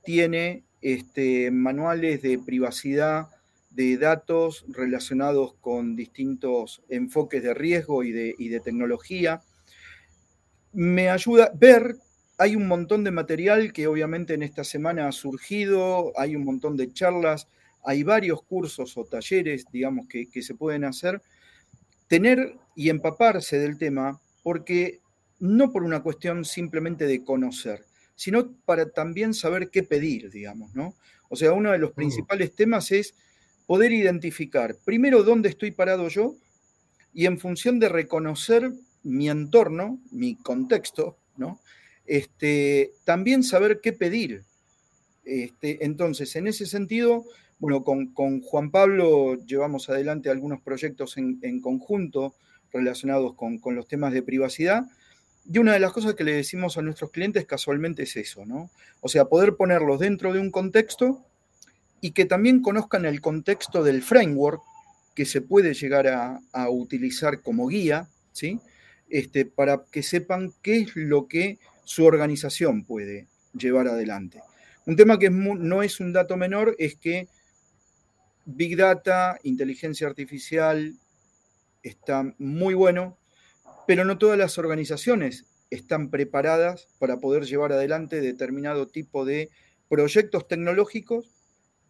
tiene este, manuales de privacidad de datos relacionados con distintos enfoques de riesgo y de, y de tecnología. Me ayuda a ver hay un montón de material que obviamente en esta semana ha surgido, hay un montón de charlas, hay varios cursos o talleres, digamos, que, se pueden hacer. Tener y empaparse del tema, porque no por una cuestión simplemente de conocer, sino para también saber qué pedir, digamos, ¿no? O sea, uno de los mm. principales temas es poder identificar primero dónde estoy parado yo y en función de reconocer mi entorno, mi contexto, ¿no? Este, también saber qué pedir. Este, entonces, en ese sentido, bueno, con, Juan Pablo llevamos adelante algunos proyectos en, conjunto relacionados con, los temas de privacidad. Y una de las cosas que le decimos a nuestros clientes casualmente es eso, ¿no? O sea, poder ponerlos dentro de un contexto y que también conozcan el contexto del framework que se puede llegar a, a utilizar como guía, ¿sí? Este, para que sepan qué es lo que su organización puede llevar adelante. Un tema que no es un dato menor es que Big Data, inteligencia artificial, está muy bueno, pero no todas las organizaciones están preparadas para poder llevar adelante determinado tipo de proyectos tecnológicos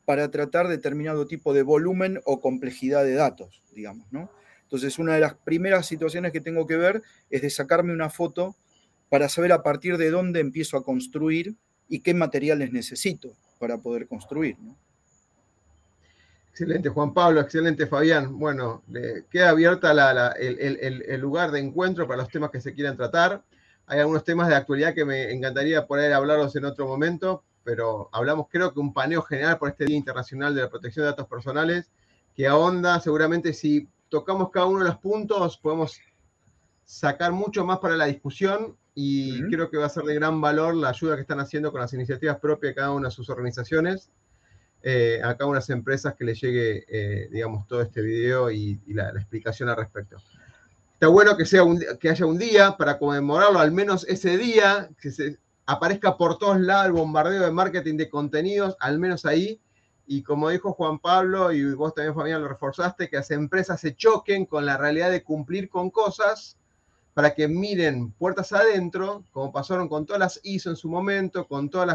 para tratar determinado tipo de volumen o complejidad de datos, digamos, ¿no? Entonces, una de las primeras situaciones que tengo que ver es de sacarme una foto para saber a partir de dónde empiezo a construir y qué materiales necesito para poder construir. Excelente, Juan Pablo, excelente, Fabián. Bueno, queda abierta el, lugar de encuentro para los temas que se quieran tratar. Hay algunos temas de actualidad que me encantaría poder hablaros en otro momento, pero hablamos creo que un paneo general por este Día Internacional de la Protección de Datos Personales, que ahonda seguramente si tocamos cada uno de los puntos, podemos sacar mucho más para la discusión y creo que va a ser de gran valor la ayuda que están haciendo con las iniciativas propias de cada una de sus organizaciones, eh, a cada una de las empresas que les llegue, eh, digamos, todo este video y, la, explicación al respecto. Está bueno que, sea un, que haya un día para conmemorarlo, al menos ese día, que se aparezca por todos lados el bombardeo de marketing de contenidos, al menos ahí. Y como dijo Juan Pablo, y vos también, Fabián, lo reforzaste, que las empresas se choquen con la realidad de cumplir con cosas para que miren puertas adentro, como pasaron con todas las ISO en su momento, con todo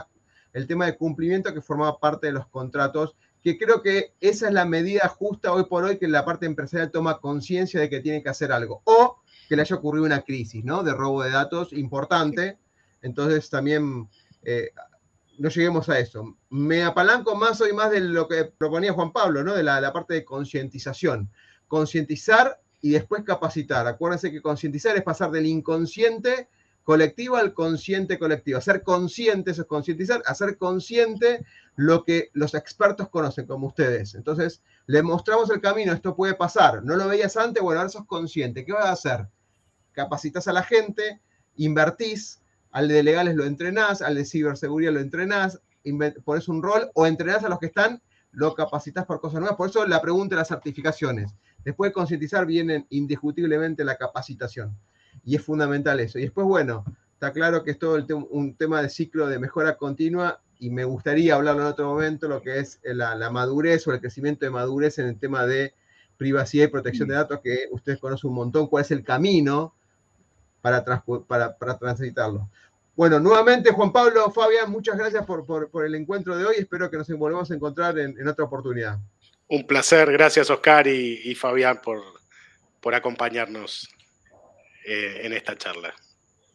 el tema de cumplimiento que formaba parte de los contratos, que creo que esa es la medida justa hoy por hoy que la parte empresarial toma conciencia de que tiene que hacer algo, o que le haya ocurrido una crisis, ¿no? De robo de datos importante, entonces también eh, no lleguemos a eso. Me apalanco más hoy más de lo que proponía Juan Pablo, ¿no? De la, la parte de concientización. Concientizar y después capacitar. Acuérdense que concientizar es pasar del inconsciente colectivo al consciente colectivo. Hacer consciente, eso es concientizar, hacer consciente lo que los expertos conocen, como ustedes. Entonces, le mostramos el camino, esto puede pasar. No lo veías antes, bueno, ahora sos consciente. ¿Qué vas a hacer? Capacitas a la gente, invertís, al de legales lo entrenás, al de ciberseguridad lo entrenás, pones un rol o entrenás a los que están, lo capacitas por cosas nuevas. Por eso la pregunta de las certificaciones. Después de concientizar viene indiscutiblemente la capacitación. Y es fundamental eso. Y después, bueno, está claro que es todo un tema de ciclo de mejora continua y me gustaría hablarlo en otro momento, lo que es la, madurez o el crecimiento de madurez en el tema de privacidad y protección de datos, que ustedes conocen un montón, cuál es el camino para, para, para transitarlo. Bueno, nuevamente Juan Pablo, Fabián, muchas gracias por, por, el encuentro de hoy. Espero que nos volvamos a encontrar en, otra oportunidad. Un placer, gracias Oscar y, Fabián por, por acompañarnos eh, en esta charla.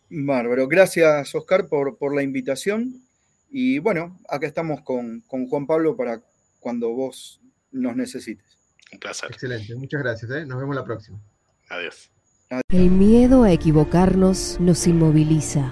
Bárbaro, gracias Oscar por, por la invitación. Y bueno, acá estamos con, con, Juan Pablo para cuando vos nos necesites. Un placer. Excelente, muchas gracias. ¿eh? Nos vemos la próxima. Adiós. El miedo a equivocarnos nos inmoviliza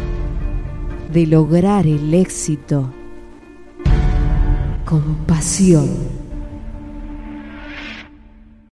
de lograr el éxito con pasión.